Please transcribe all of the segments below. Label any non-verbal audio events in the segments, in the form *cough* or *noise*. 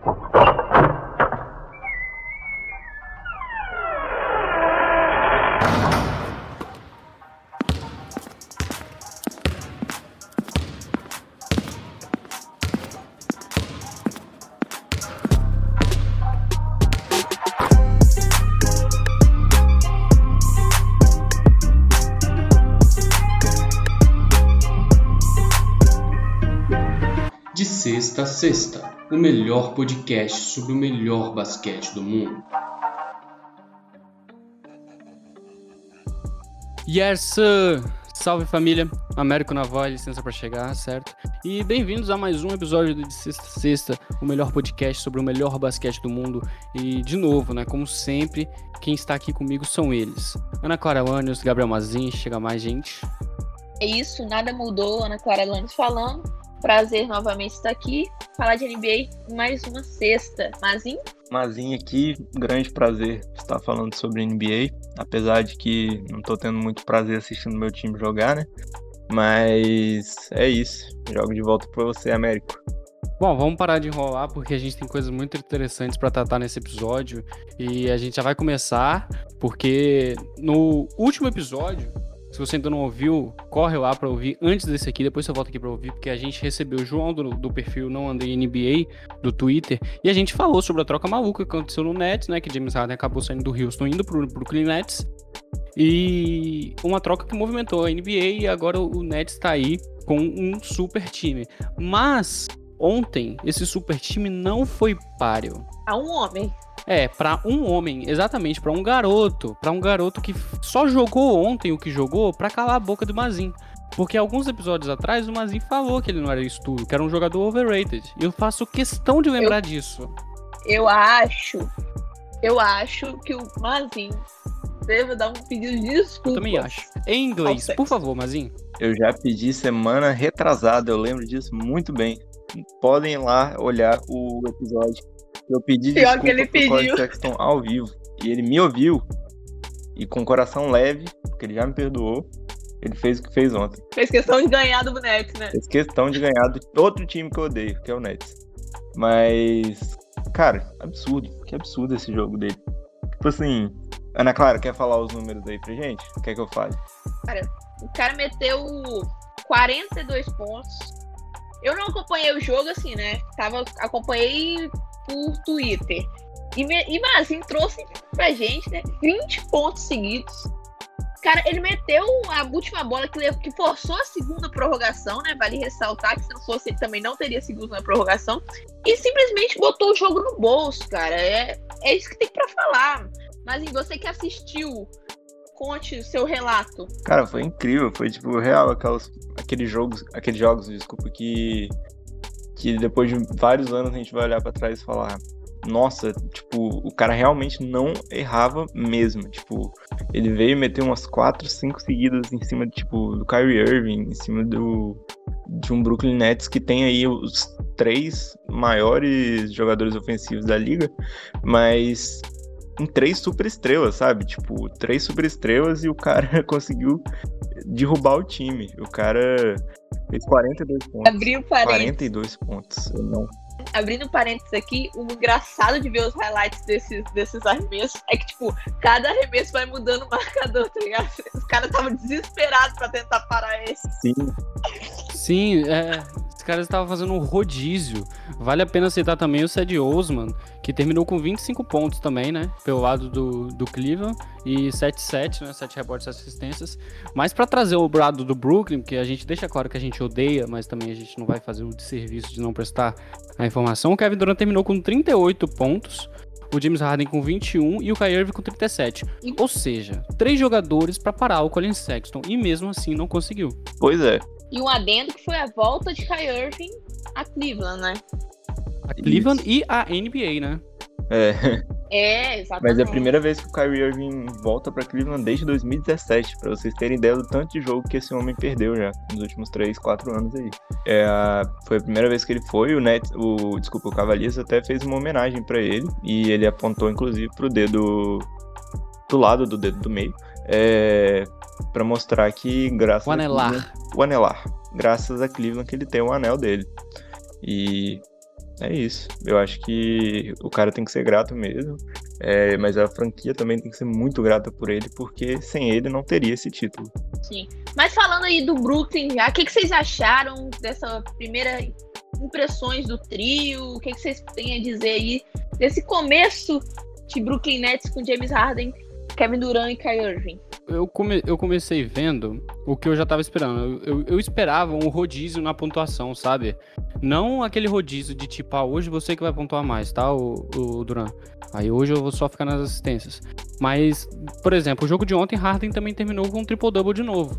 Thank. O melhor podcast sobre o melhor basquete do mundo. Yes, sir! Salve família, Américo na voz, licença para chegar, certo? E bem-vindos a mais um episódio de Sexta Sexta, o melhor podcast sobre o melhor basquete do mundo. E de novo, né, como sempre, quem está aqui comigo são eles. Ana Clara Lanius, Gabriel Mazin, chega mais gente. É isso, nada mudou, Ana Clara Lanes falando. Prazer novamente estar aqui, falar de NBA mais uma sexta. Mazinho? Mazinho aqui, grande prazer estar falando sobre NBA, apesar de que não tô tendo muito prazer assistindo meu time jogar, né? Mas é isso, jogo de volta para você, Américo. Bom, vamos parar de enrolar porque a gente tem coisas muito interessantes para tratar nesse episódio e a gente já vai começar porque no último episódio se você ainda não ouviu, corre lá para ouvir antes desse aqui, depois você volta aqui para ouvir, porque a gente recebeu o João do, do perfil Não Andei NBA do Twitter e a gente falou sobre a troca maluca que aconteceu no Nets, né? Que James Harden acabou saindo do Houston indo pro Brooklyn Nets. E uma troca que movimentou a NBA e agora o Nets tá aí com um super time. Mas ontem esse super time não foi páreo. A um homem. É, para um homem, exatamente, para um garoto, para um garoto que só jogou ontem o que jogou para calar a boca do Mazin. Porque alguns episódios atrás o Mazin falou que ele não era isso tudo, que era um jogador overrated. E eu faço questão de lembrar eu, disso. Eu acho, eu acho que o Mazin deve dar um pedido de desculpa. Eu também acho. Em inglês, por favor, Mazin. Eu já pedi semana retrasada, eu lembro disso muito bem. Podem ir lá olhar o episódio eu pedi Pior desculpa que ele pediu. Colin Sexton ao vivo. E ele me ouviu. E com o coração leve, porque ele já me perdoou, ele fez o que fez ontem. Fez questão de ganhar do Nets, né? Fez questão de ganhar do outro time que eu odeio, que é o Nets. Mas, cara, absurdo. Que absurdo esse jogo dele. Tipo assim, Ana Clara, quer falar os números aí pra gente? Quer que eu fale? Cara, o cara meteu 42 pontos. Eu não acompanhei o jogo assim, né? Tava, acompanhei por Twitter. E, e Mazin trouxe pra gente, né? 20 pontos seguidos. Cara, ele meteu a última bola que, que forçou a segunda prorrogação, né? Vale ressaltar que se não fosse ele também não teria segunda prorrogação. E simplesmente botou o jogo no bolso, cara. É, é isso que tem pra falar. Mas você que assistiu, conte o seu relato. Cara, foi incrível. Foi tipo real aqueles jogos, aqueles jogos, desculpa, que que depois de vários anos a gente vai olhar para trás e falar, nossa, tipo, o cara realmente não errava mesmo, tipo, ele veio meter umas 4, 5 seguidas em cima tipo do Kyrie Irving, em cima do de um Brooklyn Nets que tem aí os três maiores jogadores ofensivos da liga, mas em três super estrelas, sabe? Tipo, três super estrelas e o cara *laughs* conseguiu derrubar o time. O cara fez 42 pontos. Abriu parênteses. 42 pontos. Eu não. Abrindo parênteses aqui, o engraçado de ver os highlights desses, desses arremessos é que, tipo, cada arremesso vai mudando o marcador, tá ligado? Os caras estavam desesperados pra tentar parar esse. Sim. Sim, é, os caras estavam fazendo um rodízio. Vale a pena citar também o Ced Osman, que terminou com 25 pontos também, né? Pelo lado do, do Cleveland. E 7-7, né? 7 rebotes e assistências. Mas para trazer o lado do Brooklyn, que a gente deixa claro que a gente odeia, mas também a gente não vai fazer o desserviço de não prestar a informação. O Kevin Durant terminou com 38 pontos. O James Harden com 21 e o Kyrie Irving com 37. Ou seja, três jogadores para parar o Colin Sexton e mesmo assim não conseguiu. Pois é. E um adendo que foi a volta de Kyrie Irving a Cleveland, né? A Cleveland Isso. e a NBA, né? É. É, exatamente. Mas é a primeira vez que o Kyrie Irving volta para Cleveland desde 2017, para vocês terem ideia do tanto de jogo que esse homem perdeu já nos últimos 3, 4 anos aí. É, foi a primeira vez que ele foi, o Net, o desculpa, o Cavaliers até fez uma homenagem para ele e ele apontou inclusive pro dedo do lado do dedo do meio, é, para mostrar que graças o anelar. A Cleveland, o anelar, graças a Cleveland que ele tem o anel dele. E é isso. Eu acho que o cara tem que ser grato mesmo. É, mas a franquia também tem que ser muito grata por ele, porque sem ele não teria esse título. Sim. Mas falando aí do Brooklyn já, o que, que vocês acharam dessa primeira impressões do trio? O que, que vocês têm a dizer aí desse começo de Brooklyn Nets com James Harden, Kevin Durant e Kyrie Irving? Eu, come, eu comecei vendo o que eu já tava esperando. Eu, eu, eu, esperava um rodízio na pontuação, sabe? Não aquele rodízio de tipo, ah, hoje você que vai pontuar mais, tá, o, o Duran? Aí hoje eu vou só ficar nas assistências. Mas, por exemplo, o jogo de ontem, Harden também terminou com um triple-double de novo.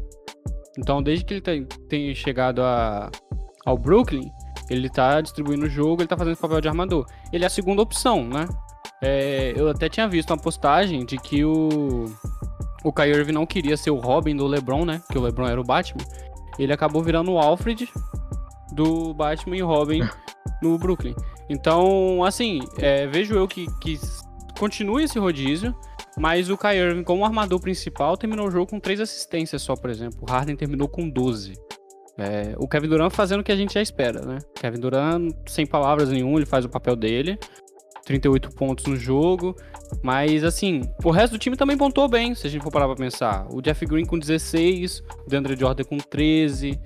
Então, desde que ele tem, tem chegado a, ao Brooklyn, ele tá distribuindo o jogo, ele tá fazendo papel de armador. Ele é a segunda opção, né? É, eu até tinha visto uma postagem de que o, o Kyrie Irving não queria ser o Robin do LeBron, né? Que o LeBron era o Batman. Ele acabou virando o Alfred do Batman e Robin *laughs* no Brooklyn. Então, assim, é, vejo eu que, que continue esse rodízio, mas o Kyrie Irving, como armador principal, terminou o jogo com três assistências só, por exemplo. O Harden terminou com 12. É, o Kevin Durant fazendo o que a gente já espera, né? Kevin Durant, sem palavras nenhum, ele faz o papel dele. 38 pontos no jogo. Mas, assim, o resto do time também pontuou bem, se a gente for parar pra pensar. O Jeff Green com 16, o DeAndre Jordan com 13.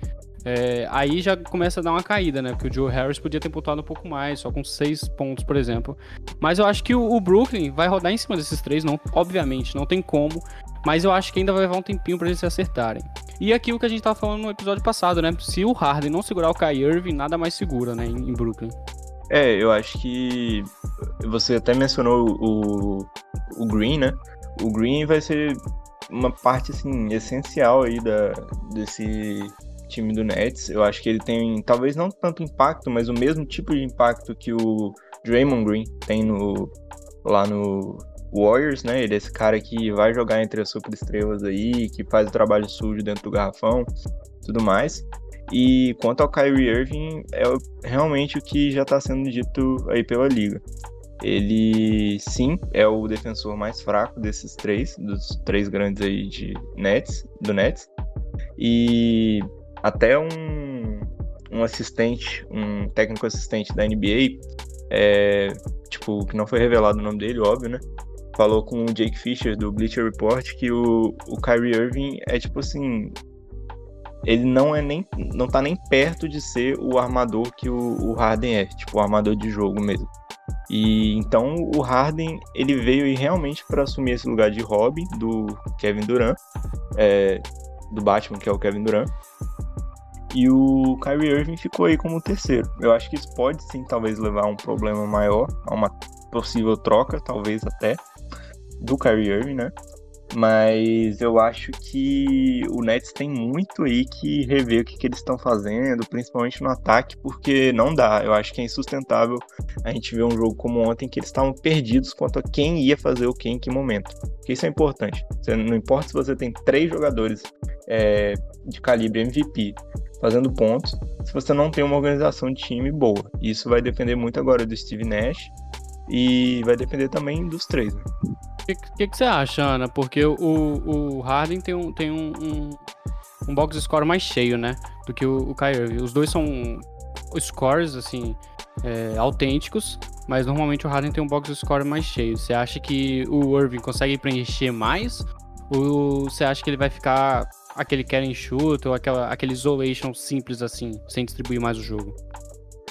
É, aí já começa a dar uma caída, né? Porque o Joe Harris podia ter pontuado um pouco mais, só com 6 pontos, por exemplo. Mas eu acho que o, o Brooklyn vai rodar em cima desses três, não, obviamente, não tem como. Mas eu acho que ainda vai levar um tempinho pra eles se acertarem. E aqui o que a gente tava falando no episódio passado, né? Se o Harden não segurar o Kyrie Irving, nada mais segura, né? Em, em Brooklyn. É, eu acho que você até mencionou o, o Green, né? O Green vai ser uma parte assim essencial aí da, desse time do Nets. Eu acho que ele tem talvez não tanto impacto, mas o mesmo tipo de impacto que o Draymond Green tem no lá no Warriors, né? Ele é esse cara que vai jogar entre as superestrelas aí, que faz o trabalho sujo dentro do garrafão, tudo mais. E quanto ao Kyrie Irving, é realmente o que já está sendo dito aí pela liga. Ele sim é o defensor mais fraco desses três, dos três grandes aí de Nets, do Nets. E até um, um assistente, um técnico assistente da NBA, é, tipo, que não foi revelado o nome dele, óbvio, né? Falou com o Jake Fisher do Bleacher Report que o, o Kyrie Irving é tipo assim, ele não é nem não tá nem perto de ser o armador que o, o Harden é, tipo o armador de jogo mesmo. E então o Harden ele veio realmente para assumir esse lugar de Robin do Kevin Durant, é, do Batman que é o Kevin Durant. E o Kyrie Irving ficou aí como terceiro. Eu acho que isso pode sim talvez levar a um problema maior, a uma possível troca, talvez até do Kyrie Irving, né? Mas eu acho que o Nets tem muito aí que rever o que, que eles estão fazendo, principalmente no ataque, porque não dá. Eu acho que é insustentável a gente ver um jogo como ontem que eles estavam perdidos quanto a quem ia fazer o que em que momento. Porque isso é importante. Você, não importa se você tem três jogadores é, de calibre MVP fazendo pontos, se você não tem uma organização de time boa. Isso vai depender muito agora do Steve Nash e vai depender também dos três. Né? O que, que, você acha, Ana? Porque o, o Harden tem, um, tem um, um, um box score mais cheio, né? Do que o, o Kyrie. Os dois são scores, assim, é, autênticos, mas normalmente o Harden tem um box score mais cheio. Você acha que o Irving consegue preencher mais? Ou você acha que ele vai ficar aquele carry shoot ou aquela, aquele isolation simples assim, sem distribuir mais o jogo?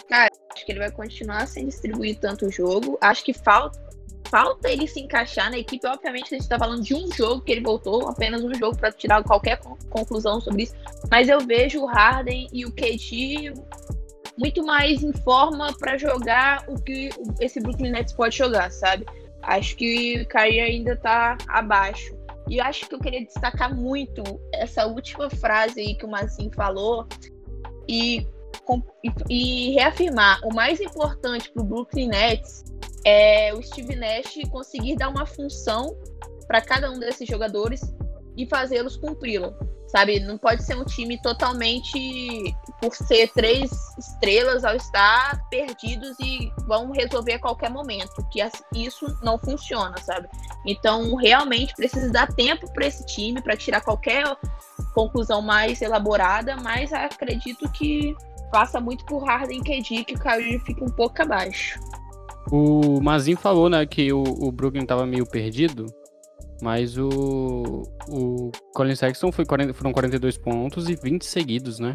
Cara, acho que ele vai continuar sem distribuir tanto o jogo. Acho que falta falta ele se encaixar na equipe. Obviamente, a gente está falando de um jogo que ele voltou, apenas um jogo para tirar qualquer conclusão sobre isso. Mas eu vejo o Harden e o KD muito mais em forma para jogar o que esse Brooklyn Nets pode jogar, sabe? Acho que o Kyrie ainda está abaixo. E eu acho que eu queria destacar muito essa última frase aí que o Mazin falou e, e, reafirmar o mais importante para o Brooklyn Nets é o Steve Nash conseguir dar uma função para cada um desses jogadores e fazê-los cumpri-la. Sabe, não pode ser um time totalmente por ser três estrelas ao estar perdidos e vão resolver a qualquer momento, que isso não funciona, sabe? Então, realmente precisa dar tempo para esse time para tirar qualquer conclusão mais elaborada, mas acredito que passa muito por Harden e KD, que o Kyrie fica um pouco abaixo. O Mazinho falou, né, que o, o Brooklyn tava meio perdido, mas o, o Colin Sexton foi 40, foram 42 pontos e 20 seguidos, né?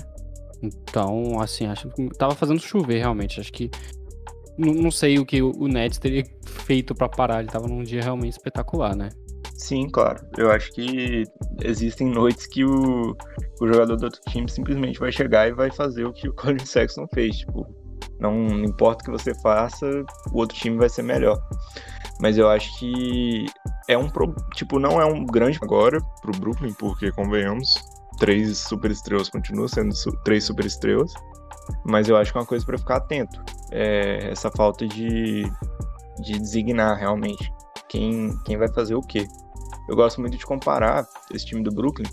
Então, assim, acho que tava fazendo chover realmente. Acho que. Não, não sei o que o, o Nets teria feito para parar. Ele tava num dia realmente espetacular, né? Sim, claro. Eu acho que existem noites que o, o jogador do outro time simplesmente vai chegar e vai fazer o que o *laughs* Colin Sexton fez. Tipo, não importa o que você faça, o outro time vai ser melhor. Mas eu acho que é um tipo não é um grande agora pro Brooklyn, porque convenhamos, três super estrelas continuam sendo su três super estrelas. Mas eu acho que é uma coisa para ficar atento. É essa falta de, de designar realmente quem, quem vai fazer o quê. Eu gosto muito de comparar esse time do Brooklyn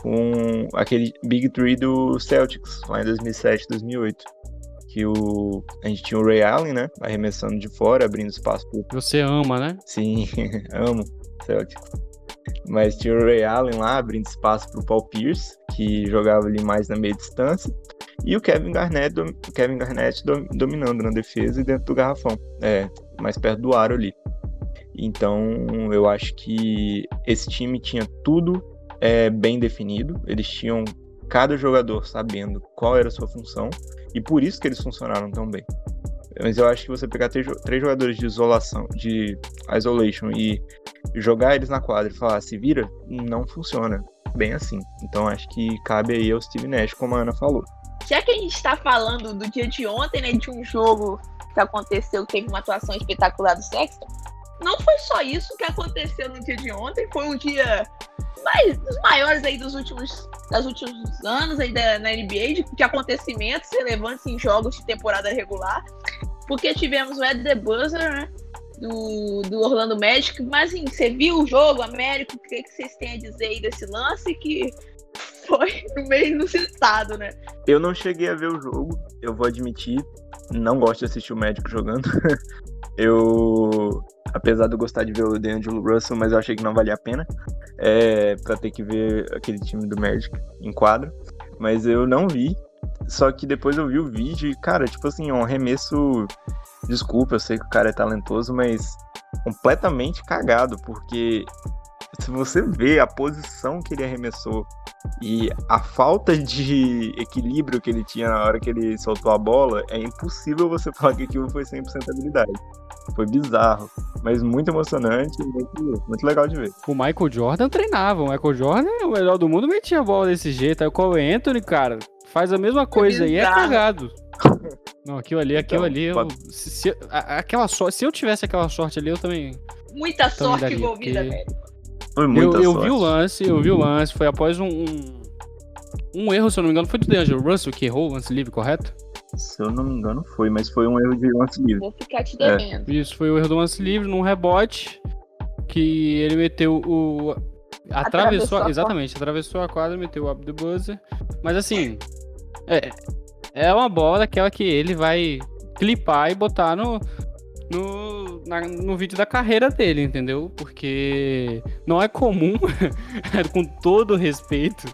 com aquele Big Three do Celtics, lá em 2007, 2008 que o a gente tinha o Ray Allen, né, arremessando de fora, abrindo espaço pro... Você ama, né? Sim, *laughs* amo Celtics. Mas tinha o Ray Allen lá, abrindo espaço pro Paul Pierce, que jogava ali mais na meia distância, e o Kevin Garnett. Kevin Garnett dom... dominando na defesa e dentro do garrafão, é, mais perto do aro ali. Então, eu acho que esse time tinha tudo é, bem definido, eles tinham cada jogador sabendo qual era a sua função, e por isso que eles funcionaram tão bem. Mas eu acho que você pegar três, jogadores de isolação, de isolation e jogar eles na quadra e falar se vira, não funciona bem assim. Então acho que cabe aí ao Steve Nash, como a Ana falou. Já que a gente está falando do dia de ontem, né, de um jogo que aconteceu, teve uma atuação espetacular do Sexton, não foi só isso que aconteceu no dia de ontem, foi um dia mais, dos maiores aí dos últimos, das últimos anos aí da, na NBA, de, de acontecimentos relevantes em jogos de temporada regular. Porque tivemos o Ed The Buzzer, né? Do, do Orlando Magic, mas assim, você viu o jogo, Américo, o que, que vocês têm a dizer aí desse lance que foi meio inusitado, né? Eu não cheguei a ver o jogo, eu vou admitir, não gosto de assistir o Magic jogando. *laughs* eu apesar de eu gostar de ver o D'Angelo Russell, mas eu achei que não valia a pena é, pra ter que ver aquele time do Magic em quadro. Mas eu não vi, só que depois eu vi o vídeo e, cara, tipo assim, um arremesso. Desculpa, eu sei que o cara é talentoso, mas completamente cagado, porque se você vê a posição que ele arremessou e a falta de equilíbrio que ele tinha na hora que ele soltou a bola, é impossível você *laughs* falar que aquilo foi 100% habilidade. Foi bizarro, mas muito emocionante e muito, muito legal de ver. O Michael Jordan treinava. O Michael Jordan é o melhor do mundo, metia a bola desse jeito. Aí o Cole Anthony, cara, faz a mesma coisa e é cagado. *laughs* Não, aquilo ali, aquilo então, ali, eu, se, se, aquela sorte, se eu tivesse aquela sorte ali, eu também. Muita sorte envolvida, velho. Foi muita eu, eu sorte. vi o lance, eu vi o lance, foi após um, um, um erro, se eu não me engano, foi do DeAngelo Russell que errou o lance livre, correto? Se eu não me engano, foi, mas foi um erro de lance livre. Vou ficar te devendo. É. Isso, foi o erro do lance livre num rebote que ele meteu o. Atravessou, atravessou exatamente, atravessou a quadra, meteu o up the buzzer. Mas assim, é, é uma bola daquela que ele vai clipar e botar no, no, na, no vídeo da carreira dele, entendeu? Porque não é comum, *laughs* com todo respeito,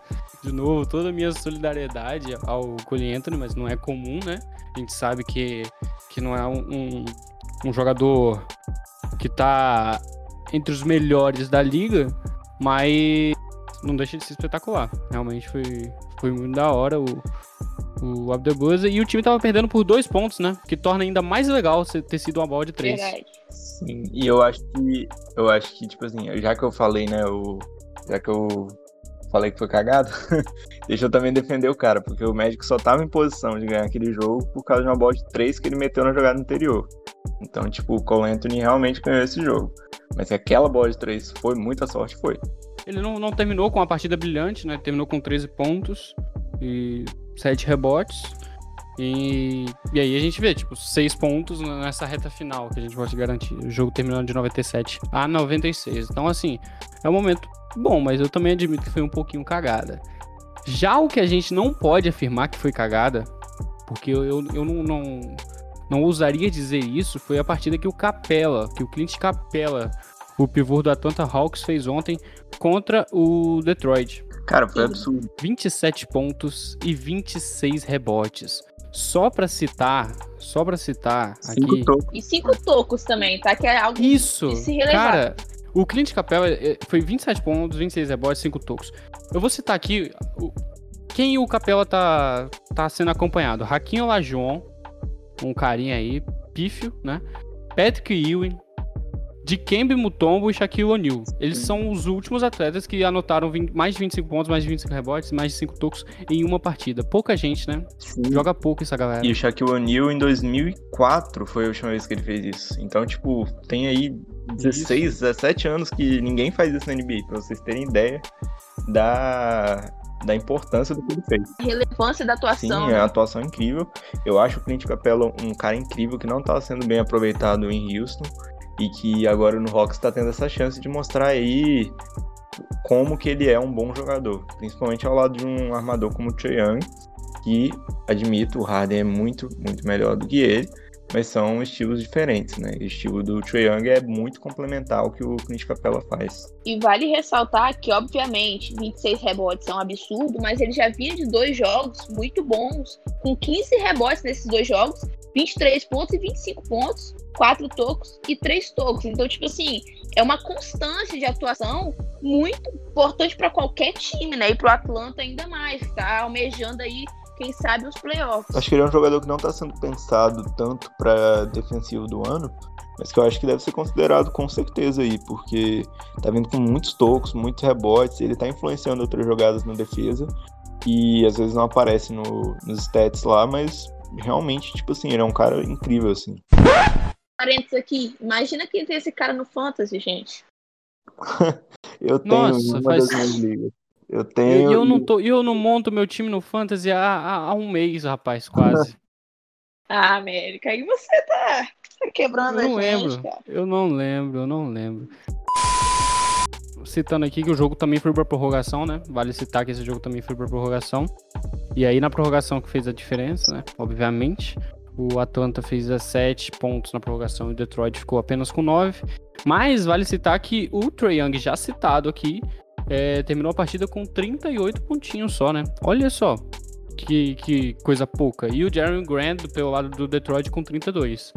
de novo, toda a minha solidariedade ao Colin Anthony, mas não é comum, né? A gente sabe que, que não é um, um, um jogador que tá entre os melhores da liga, mas não deixa de ser espetacular. Realmente foi, foi muito da hora o, o Abdebuza. E o time tava perdendo por dois pontos, né? Que torna ainda mais legal ter sido uma bola de três. Verdade. Sim, e eu acho que. Eu acho que, tipo assim, já que eu falei, né, o. Já que eu falei que foi cagado, *laughs* deixa eu também defender o cara, porque o médico só tava em posição de ganhar aquele jogo por causa de uma bola de três que ele meteu na jogada anterior. Então, tipo, o Cole Anthony realmente ganhou esse jogo. Mas aquela bola de três foi muita sorte, foi. Ele não, não terminou com uma partida brilhante, né? Terminou com 13 pontos e 7 rebotes. E, e aí a gente vê, tipo, 6 pontos nessa reta final que a gente pode garantir. O jogo terminando de 97 a 96. Então, assim, é um momento bom, mas eu também admito que foi um pouquinho cagada. Já o que a gente não pode afirmar que foi cagada, porque eu, eu, eu não, não, não ousaria dizer isso, foi a partida que o Capela, que o Clint Capela, o pivô do Atlanta Hawks, fez ontem contra o Detroit. Cara, foi absurdo. 27 pontos e 26 rebotes. Só pra citar, só pra citar Cinco aqui. tocos. E cinco tocos também, tá? Que é algo Isso! de se relevar. Cara, o Clint Capela eh, foi 27 pontos, 26 rebotes, 5 tocos. Eu vou citar aqui quem o Capela tá, tá sendo acompanhado. Raquinho Lajon, um carinha aí, pífio, né? Patrick Ewing, Dikembe Mutombo e Shaquille O'Neal. Eles são os últimos atletas que anotaram 20 mais de 25 pontos, mais de 25 rebotes, mais de 5 tocos em uma partida. Pouca gente, né? Sim. Joga pouco essa galera. E o Shaquille O'Neal em 2004 foi a última vez que ele fez isso. Então, tipo, tem aí 16, 17 anos que ninguém faz isso na NBA, pra vocês terem ideia da, da importância do que ele fez. A relevância da Sim, atuação. é né? uma atuação incrível. Eu acho o Clint Capella um cara incrível que não tá sendo bem aproveitado em Houston e que agora no Hawks tá tendo essa chance de mostrar aí como que ele é um bom jogador, principalmente ao lado de um armador como o Trae Young, que admito, o Harden é muito, muito melhor do que ele, mas são estilos diferentes, né? O estilo do Trae Young é muito complementar ao que o Clint Capella faz. E vale ressaltar que, obviamente, 26 rebotes é um absurdo, mas ele já vinha de dois jogos muito bons, com 15 rebotes nesses dois jogos, 23 pontos e 25 pontos, 4 tocos e 3 tocos. Então, tipo assim, é uma constância de atuação muito importante para qualquer time, né? E pro Atlanta ainda mais, tá almejando aí, quem sabe, os playoffs. Acho que ele é um jogador que não tá sendo pensado tanto para defensivo do ano, mas que eu acho que deve ser considerado com certeza aí, porque tá vindo com muitos tocos, muitos rebotes, ele tá influenciando outras jogadas na defesa e às vezes não aparece no, nos stats lá, mas realmente, tipo assim, ele é um cara incrível, assim. Parênteses aqui, imagina quem tem esse cara no Fantasy, gente. *laughs* Eu tenho Nossa, uma faz- das minhas *laughs* ligas. Eu E tenho. eu, não tô, e eu não monto meu time no Fantasy há, há, há um mês, rapaz, quase. *laughs* Ah, América, aí você tá, tá quebrando Eu não a gente, lembro. cara. Eu não lembro, eu não lembro. Citando aqui que o jogo também foi pra prorrogação, né? Vale citar que esse jogo também foi pra prorrogação. E aí na prorrogação que fez a diferença, né? Obviamente. O Atlanta fez 17 pontos na prorrogação e o Detroit ficou apenas com 9. Mas vale citar que o Trae Young, já citado aqui, é, terminou a partida com 38 pontinhos só, né? Olha só. Que, que coisa pouca. E o Jeremy Grant, pelo lado do Detroit, com 32.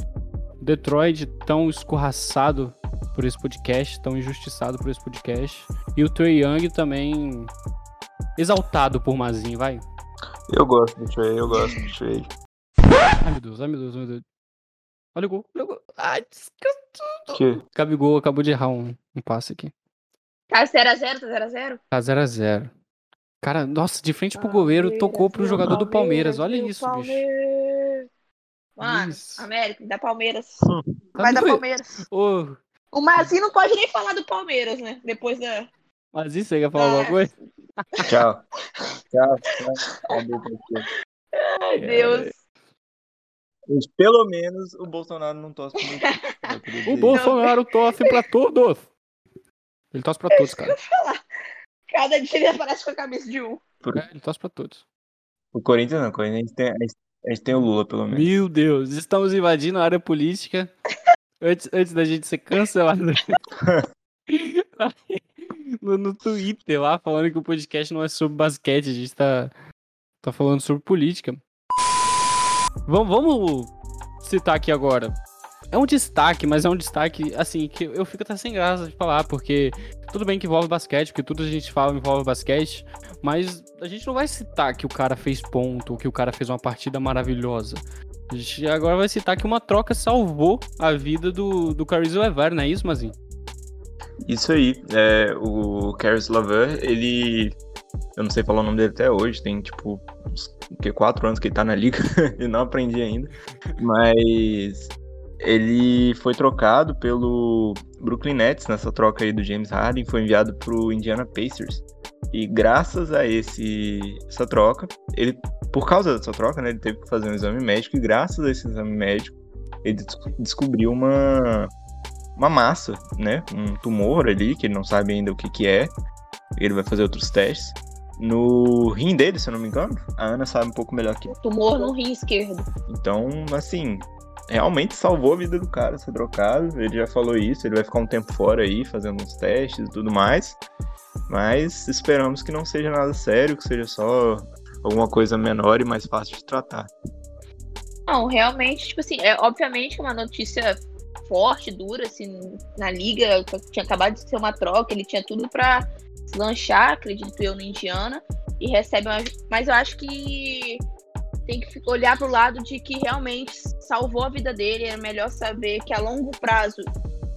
Detroit tão escorraçado por esse podcast, tão injustiçado por esse podcast. E o Trey Young também exaltado por Mazinho, vai. Eu gosto do Trey, eu gosto do Trey. Ai meu Deus, ai meu Deus, ai meu Deus. Olha o gol, olha o gol. Ai, descanso. Que? Gabigol acabou de errar um, um passe aqui. Tá 0x0, tá 0x0? Tá 0x0. Cara, nossa, de frente pro goleiro, tocou pro jogador do Palmeiras. Olha isso, bicho. Mano, Isso. América, dá Palmeiras. Tá Vai dar. Palmeiras. Ô, O Mazinho não pode nem falar do Palmeiras, né? Depois da. mas isso aí quer falar alguma Ah, coisa? Tchau. Tchau. tchau. *laughs* Ai, Deus. Mas Pelo menos o Bolsonaro não *laughs* queria O. Bolsonaro torce pra todos. Ele torce pra todos, cara. Cada dia ele aparece com a cabeça de um. É, ele torce pra todos. O Corinthians não, o Corinthians a gente tem, a gente tem o Lula, pelo menos. Meu Deus, estamos invadindo a área política *laughs* antes, antes da gente ser cancelado. *laughs* no, no Twitter lá, falando que o podcast não é sobre basquete, a gente tá, tá falando sobre política. Vamos, vamos citar aqui agora. É um destaque, mas é um destaque, assim, que eu fico até sem graça de falar, porque tudo bem que envolve basquete, porque tudo a gente fala envolve basquete, mas a gente não vai citar que o cara fez ponto, ou que o cara fez uma partida maravilhosa. Gente agora vai citar que uma troca salvou a vida do, do Caris Lever, não é isso, Mazinho? Isso aí, é, o Caris Laver, ele. Eu não sei falar o nome dele até hoje, tem tipo uns o quê, quatro anos que ele tá na liga *laughs* e não aprendi ainda. Mas ele foi trocado pelo Brooklyn Nets nessa troca aí do James Harden, foi enviado pro Indiana Pacers. E graças a esse essa troca, ele por causa dessa troca, né, ele teve que fazer um exame médico e graças a esse exame médico, ele des- descobriu uma uma massa, né? Um tumor ali, que ele não sabe ainda o que, que é. Ele vai fazer outros testes. No rim dele, se eu não me engano, a Ana sabe um pouco melhor que. Tumor no rim esquerdo. Então, assim, realmente salvou a vida do cara ser trocado. Ele já falou isso, ele vai ficar um tempo fora aí, fazendo uns testes e tudo mais. Mas esperamos que não seja nada sério, que seja só alguma coisa menor e mais fácil de tratar. Não, realmente, tipo assim, é obviamente uma notícia forte, dura, assim, na liga, tinha acabado de ser uma troca, ele tinha tudo se lanchar, acredito eu, na Indiana, e recebe uma... Mas eu acho que tem que olhar pro lado de que realmente salvou a vida dele, é melhor saber que a longo prazo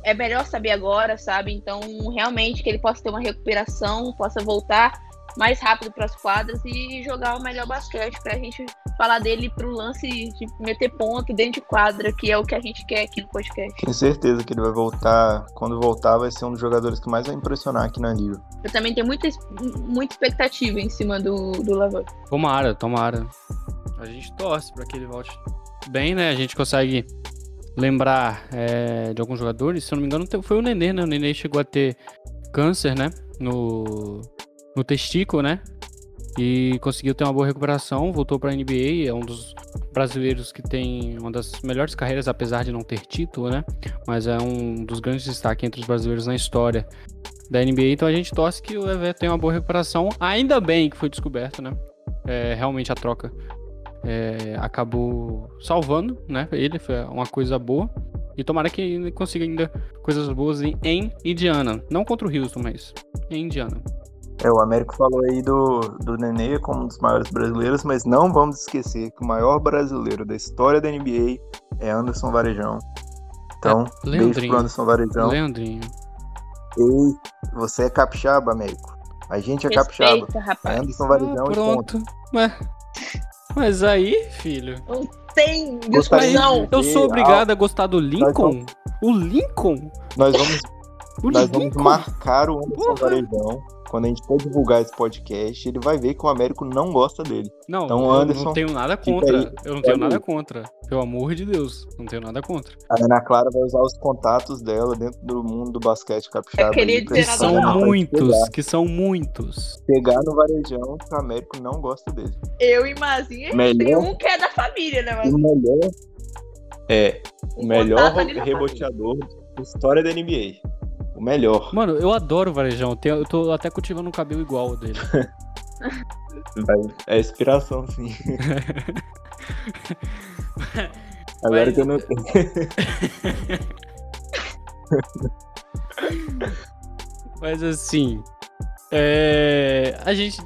é melhor saber agora, sabe? Então, realmente que ele possa ter uma recuperação, possa voltar mais rápido para as quadras e jogar o melhor basquete para a gente falar dele para o lance de meter ponto dentro de quadra, que é o que a gente quer aqui no podcast. Tenho certeza que ele vai voltar. Quando voltar, vai ser um dos jogadores que mais vai impressionar aqui na liga. Eu também tenho muita, muita expectativa em cima do, do Lavor. Tomara, tomara. A gente torce para que ele volte bem, né? A gente consegue lembrar é, de alguns jogadores. Se eu não me engano, foi o Nenê, né? O Nenê chegou a ter câncer, né? No, no testículo, né? E conseguiu ter uma boa recuperação, voltou para a NBA, é um dos brasileiros que tem uma das melhores carreiras, apesar de não ter título, né? Mas é um dos grandes destaques entre os brasileiros na história da NBA. Então a gente torce que o Levé tenha uma boa recuperação. Ainda bem que foi descoberto, né? É, realmente a troca é, acabou salvando, né? Ele foi uma coisa boa. E tomara que ele consiga ainda coisas boas em, em Indiana. Não contra o Houston, mas em Indiana. É, o Américo falou aí do, do Nenê como um dos maiores brasileiros, mas não vamos esquecer que o maior brasileiro da história da NBA é Anderson Varejão. Então, é, beijo pro Anderson Varejão. Leandrinho. Ei, você é capixaba, Américo. A gente é Respeita, capixaba. Rapaz. É Anderson Varejão ah, pronto. Mas, mas aí, filho... Não tem discussão. Eu sou obrigado a gostar do Lincoln? O Lincoln? Nós vamos, O nós Lincoln? vamos marcar o Anderson. Varejão. Quando a gente for divulgar esse podcast, ele vai ver que o Américo não gosta dele. Não, Então, eu Anderson, não tenho nada contra. eu não tenho nada contra. Pelo amor de Deus, não tenho nada contra. A Ana Clara vai usar os contatos dela dentro do mundo do basquete capixaba. Eu queria aí pra dizer Que são não. pegar- muitos, que são muitos. Pegar no varejão que o Américo não gosta dele. Eu e Mazinha, Melhor- tem um que é da família, né? O Mas melhor. É, o melhor reboteador da história da NBA. O melhor. Mano, eu adoro o Varejão. Eu tô até cultivando um cabelo igual ao dele. *laughs* É inspiração, sim. *laughs* *laughs* Agora Mas- que eu não tenho. *laughs* Mas assim, é, a gente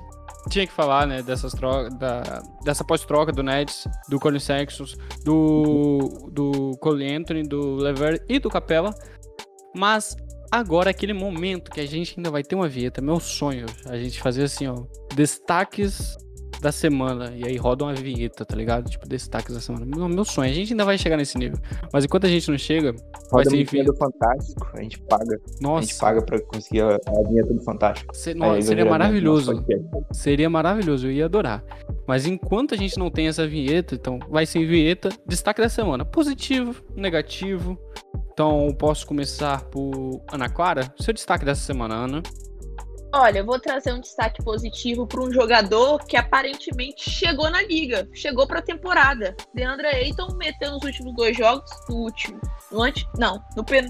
tinha que falar, né, dessas trocas, da, dessa pós-troca do Nets, do Colin Sexton, do, do Cole Anthony, do Lever e do Capella. Mas agora, aquele momento que a gente ainda vai ter uma vinheta, meu sonho, a gente fazer assim, ó, destaques da semana. E aí roda uma vinheta, tá ligado? Tipo, destaques da semana. Meu, meu sonho, a gente ainda vai chegar nesse nível. Mas enquanto a gente não chega, vai Roda ser a enfim. vinheta do Fantástico. A gente paga. A Nossa, gente paga pra conseguir a, a vinheta do Fantástico. se- Aí vai seria maravilhoso. Seria maravilhoso, eu ia adorar. Mas enquanto a gente não tem essa vinheta, então vai ser vinheta, destaque da semana. Positivo, negativo. Então posso começar por Ana Clara? Seu destaque dessa semana, Ana. Olha, eu vou trazer um destaque positivo para um jogador que aparentemente chegou na liga, chegou para a temporada. Deandre Ayton meteu nos últimos dois jogos, no último, no ante, não, no pen,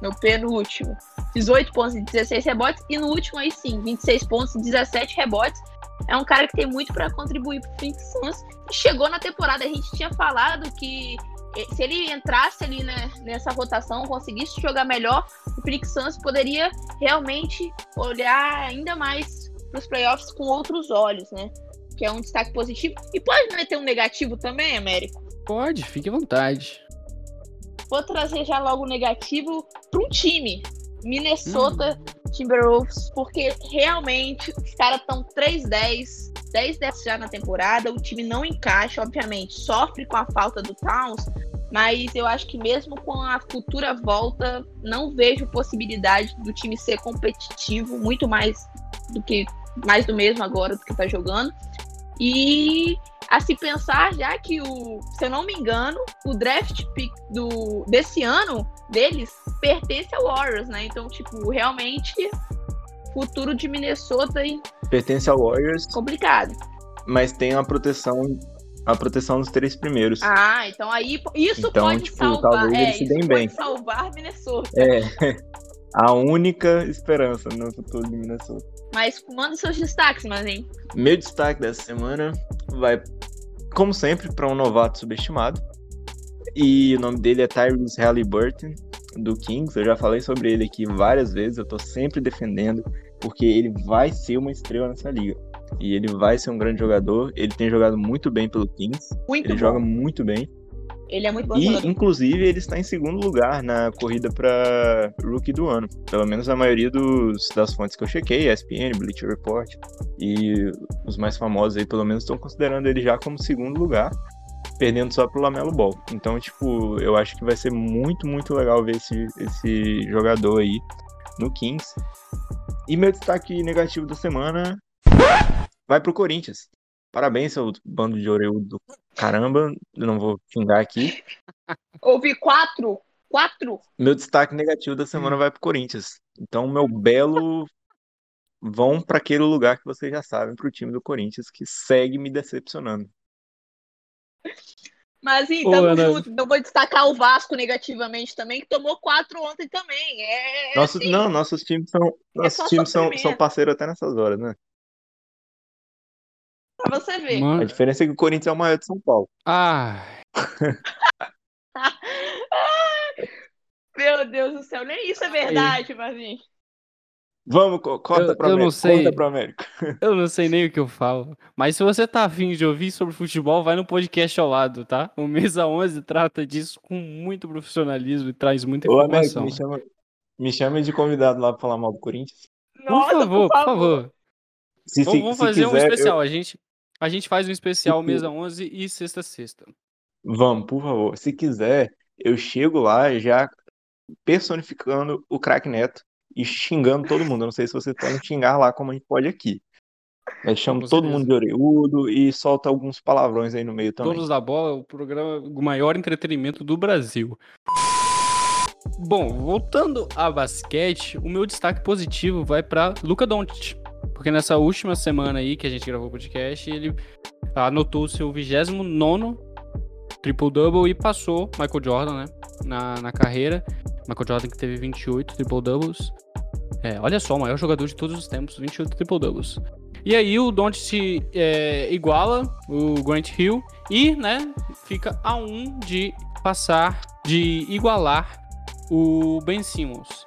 no penúltimo, 18 pontos e 16 rebotes e no último aí sim, 26 pontos e 17 rebotes. É um cara que tem muito para contribuir para o Phoenix Suns chegou na temporada. A gente tinha falado que se ele entrasse ali né, nessa rotação, conseguisse jogar melhor, o Phoenix Suns poderia realmente olhar ainda mais para os playoffs com outros olhos, né? Que é um destaque positivo. E pode meter um negativo também, Américo? Pode, fique à vontade. Vou trazer já logo o negativo para um time. Minnesota Timberwolves, porque realmente os caras estão 3-10, 10-10 já na temporada, o time não encaixa, obviamente, sofre com a falta do Towns, mas eu acho que mesmo com a futura volta, não vejo possibilidade do time ser competitivo, muito mais do que mais do mesmo agora do que tá jogando. E a se pensar já que o, se eu não me engano, o draft pick do desse ano deles pertence ao Warriors, né? Então, tipo, realmente futuro de Minnesota e Pertence ao Warriors, complicado. mas tem a proteção. A proteção dos três primeiros. Ah, então aí isso Então, pode tipo, salvar, talvez é, eles se isso deem pode bem. salvar Minnesota. É. *laughs* A única esperança no futuro de Minnesota. Mas manda seus destaques, mas hein? Meu destaque dessa semana vai, como sempre, para um novato subestimado. E o nome dele é Tyrese Halliburton, do Kings. Eu já falei sobre ele aqui várias vezes, eu tô sempre defendendo, porque ele vai ser uma estrela nessa liga. E ele vai ser um grande jogador. Ele tem jogado muito bem pelo Kings. Muito ele bom. joga muito bem. Ele é muito bom E, jogador. inclusive, ele está em segundo lugar na corrida para Rookie do ano. Pelo menos a maioria dos, das fontes que eu chequei, ESPN, Bleacher Report, e os mais famosos aí, pelo menos, estão considerando ele já como segundo lugar, perdendo só pro Lamelo Ball. Então, tipo, eu acho que vai ser muito, muito legal ver esse, esse jogador aí no Kings. E meu destaque negativo da semana vai pro Corinthians. Parabéns, seu bando de oreudo do caramba. Eu não vou xingar aqui. Houve quatro. Quatro? Meu destaque negativo da semana vai pro Corinthians. Então, meu belo vão para aquele lugar que vocês já sabem, pro time do Corinthians, que segue me decepcionando. Mas sim, Ô, Ana. junto. Então vou destacar o Vasco negativamente também, que tomou quatro ontem também. É, Nossos, assim, não, nossos times são, nossos só times são, são parceiros até nessas horas, né? Pra você ver. A Mano, diferença é que o Corinthians é o maior de São Paulo. ah, *laughs* Meu Deus do céu, nem isso é verdade, Marvin. Vamos, co- corta Eu- pro eu não América. sei. Conta pro América. *laughs* eu não sei nem o que eu falo. Mas se você tá afim de ouvir sobre futebol, vai no podcast ao lado, tá? O Mesa 11 trata disso com muito profissionalismo e traz muita Ô, América, informação. me chama, me chama de convidado lá pra falar mal do Corinthians. Por Nossa, favor, por favor. Se, Vamos, se- vamos se fazer um quiser, eu- especial. A, gente, a gente faz um especial Se- mesa 11 e sexta-sexta. Vamos, por favor. Se quiser, eu chego lá já personificando o craque Neto e xingando todo mundo. Eu não sei se vocês podem xingar lá como a gente pode aqui. Mas chamo Com todo mundo de oreudo e solta alguns palavrões aí no meio também. Donos da Bola, o programa o maior entretenimento do Brasil. Bom, voltando a basquete, o meu destaque positivo vai para Luca Doncic, porque nessa última semana aí que a gente gravou o podcast, ele anotou o seu 29 triple-double e passou Michael Jordan, né, na, na carreira. Michael Jordan que teve 28 triple-doubles. É, olha só, o maior jogador de todos os tempos, 28 triple-doubles. E aí o Doncic é, iguala o Grant Hill e, né, fica a um de passar, de igualar o Ben Simmons.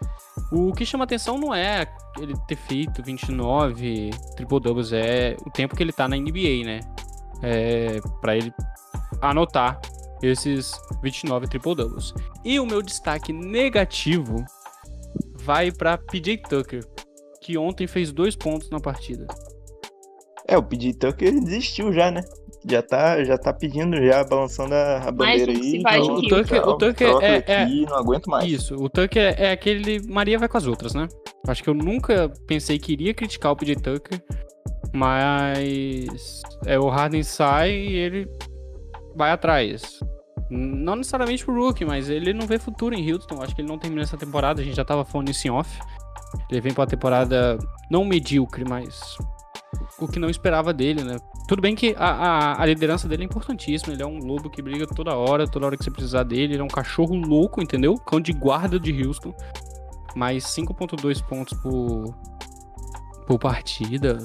O que chama atenção não é ele ter feito 29 triple doubles, é o tempo que ele tá na NBA, né? É, para ele anotar esses 29 triple doubles. E o meu destaque negativo vai para PJ Tucker, que ontem fez dois pontos na partida. É, o PJ Tucker desistiu já, né? Já tá, já tá pedindo, já balançando a, a bandeira um aí. então. O Tucker- o Tucker é- aqui, não aguento mais. Isso, o Tucker é aquele Maria vai com as outras, né? Acho que eu nunca pensei que iria criticar o PJ Tucker, mas é o Harden sai e ele vai atrás. Não necessariamente pro Rookie, mas ele não vê futuro em Houston. Acho que ele não termina essa temporada. A gente já tava falando isso em off. Ele vem pra uma temporada não medíocre, mas o que não esperava dele, né? Tudo bem que a, a, a liderança dele é importantíssima. Ele é um lobo que briga toda hora, toda hora que você precisar dele. Ele é um cachorro louco, entendeu? Cão de guarda de Houston. Mas 5.2 pontos por, por partida.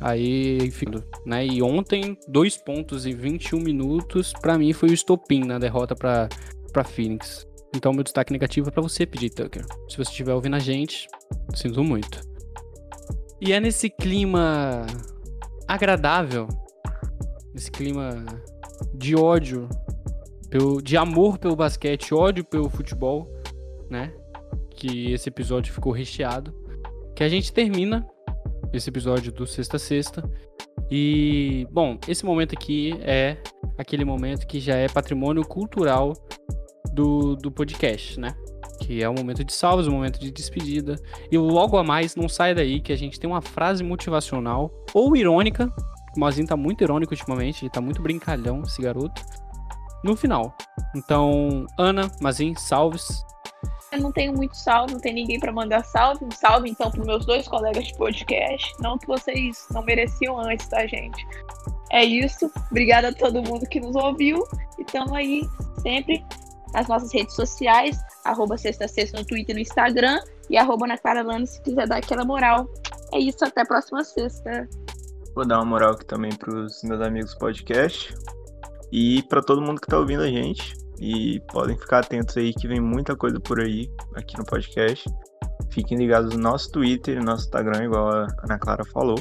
Aí, enfim, né? E ontem, 2 pontos e 21 minutos, pra mim foi o estopim na derrota pra, pra Phoenix. Então, meu destaque negativo é pra você, PJ Tucker. Se você estiver ouvindo a gente, sinto muito. E é nesse clima agradável, nesse clima de ódio, pelo, de amor pelo basquete, ódio pelo futebol, né? Que esse episódio ficou recheado. Que a gente termina esse episódio do Sexta Sexta. E, bom, esse momento aqui é aquele momento que já é patrimônio cultural do, do podcast, né? Que é o momento de salvos, o momento de despedida. E logo a mais, não sai daí que a gente tem uma frase motivacional ou irônica. O Mazinho tá muito irônico ultimamente, ele tá muito brincalhão, esse garoto. No final. Então, Ana, Mazinho, salves. Eu não tenho muito salve, não tem ninguém pra mandar salve. Um salve então pros meus dois colegas de podcast. Não que vocês não mereciam antes, tá, gente? É isso. Obrigada a todo mundo que nos ouviu. E tamo aí sempre nas nossas redes sociais. Arroba sexta sexta no Twitter e no Instagram. E arroba na Clara Lana se quiser dar aquela moral. É isso, até a próxima sexta. Vou dar uma moral aqui também pros meus amigos podcast. E pra todo mundo que tá ouvindo a gente. E podem ficar atentos aí que vem muita coisa por aí aqui no podcast. Fiquem ligados no nosso Twitter no nosso Instagram, igual a Ana Clara falou.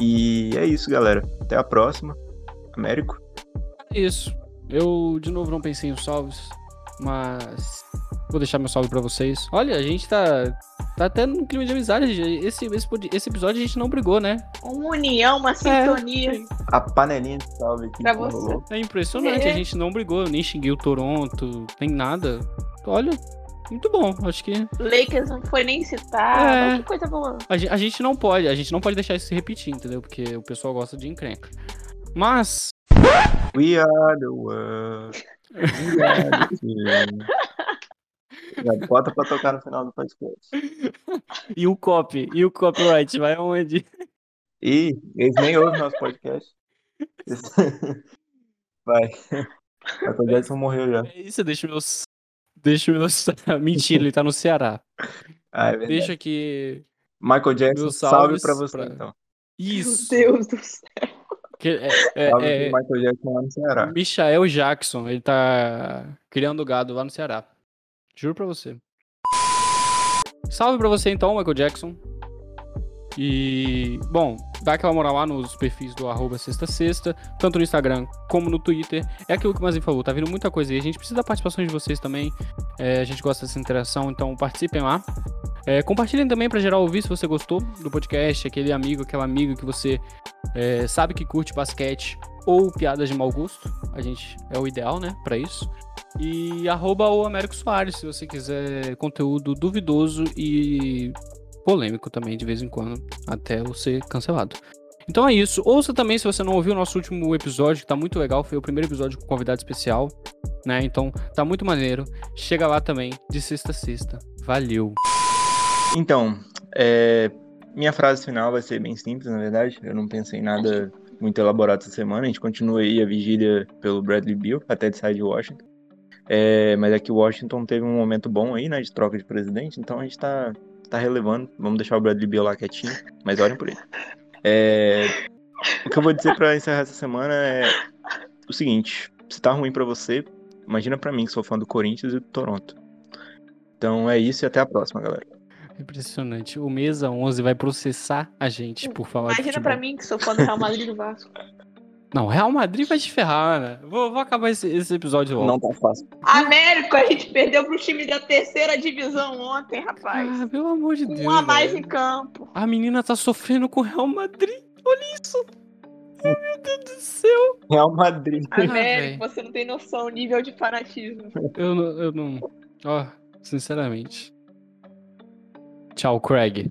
E é isso, galera. Até a próxima. Américo. É isso. Eu, de novo, não pensei em salves, mas vou deixar meu salve pra vocês. Olha, a gente tá, tá até no clima de amizade. Esse, esse, esse episódio a gente não brigou, né? Uma união, uma sintonia. A panelinha de salve aqui Pra você. rolou. É impressionante, É. a gente não brigou, nem xinguei o Toronto, nem nada. Olha, muito bom. Acho que Lakers não foi nem citado. É. Que coisa boa. a a gente não pode, a gente não pode deixar isso se repetir, entendeu? Porque o pessoal gosta de encrenca. Mas We are the world. We are the *laughs* bota pra tocar no final do podcast. e o copy, e o copyright vai aonde? Ih, eles nem ouvem nosso podcast. *laughs* Vai. Michael Jackson morreu já. É isso, deixa meus deixa meus *laughs* mentira, ele tá no Ceará. Ah, é verdade. Deixa que Michael Jackson, salve pra você, pra- então. isso. Meu Deus do céu. Que é, é, Salve é, Michael Jackson lá no Ceará. Michael Jackson, ele tá criando gado lá no Ceará. Juro pra você. Salve pra você então, Michael Jackson. E, bom, dá aquela moral lá nos perfis do arroba sexta sexta, tanto no Instagram como no Twitter. É aquilo que o Mazinho falou, tá vindo muita coisa aí. A gente precisa da participação de vocês também. É, a gente gosta dessa interação, então participem lá. É, compartilhem também pra geral ouvir se você gostou do podcast, aquele amigo, aquela amiga que você é, sabe que curte basquete ou piadas de mau gosto. A gente é o ideal, né, pra isso. E arroba o Américo Soares, se você quiser conteúdo duvidoso e polêmico também, de vez em quando, até eu ser cancelado. Então é isso. Ouça também, se você não ouviu o nosso último episódio, que tá muito legal, foi o primeiro episódio com convidado especial, né? Então tá muito maneiro. Chega lá também, de sexta a sexta. Valeu! Então, é, minha frase final vai ser bem simples, na verdade. Eu não pensei em nada muito elaborado essa semana. A gente continua aí a vigília pelo Bradley Bill, até de sair de Washington. É, mas é que Washington teve um momento bom aí, né, de troca de presidente, então a gente tá, tá relevando. Vamos deixar o Bradley Bill lá quietinho, mas olhem por ele. É, o que eu vou dizer pra encerrar essa semana é o seguinte: se tá ruim pra você, imagina pra mim que sou fã do Corinthians e do Toronto. Então é isso e até a próxima, galera. Impressionante. O Mesa 11 vai processar a gente por falar de Imagina pra mim que sou fã do Real Madrid do Vasco. *laughs* Não, Real Madrid vai te ferrar, né? Vou, vou acabar esse, esse episódio logo. Não tá fácil. Américo, a gente perdeu pro time da terceira divisão ontem, rapaz. Ah, pelo amor de Deus. um a mais velho. em campo. A menina tá sofrendo com o Real Madrid. Olha isso. Ai, meu Deus do céu. Real Madrid. Ah, Américo, véi. você não tem noção do nível de fanatismo. Eu não. Eu não... Ó, sinceramente. Tchau, Craig.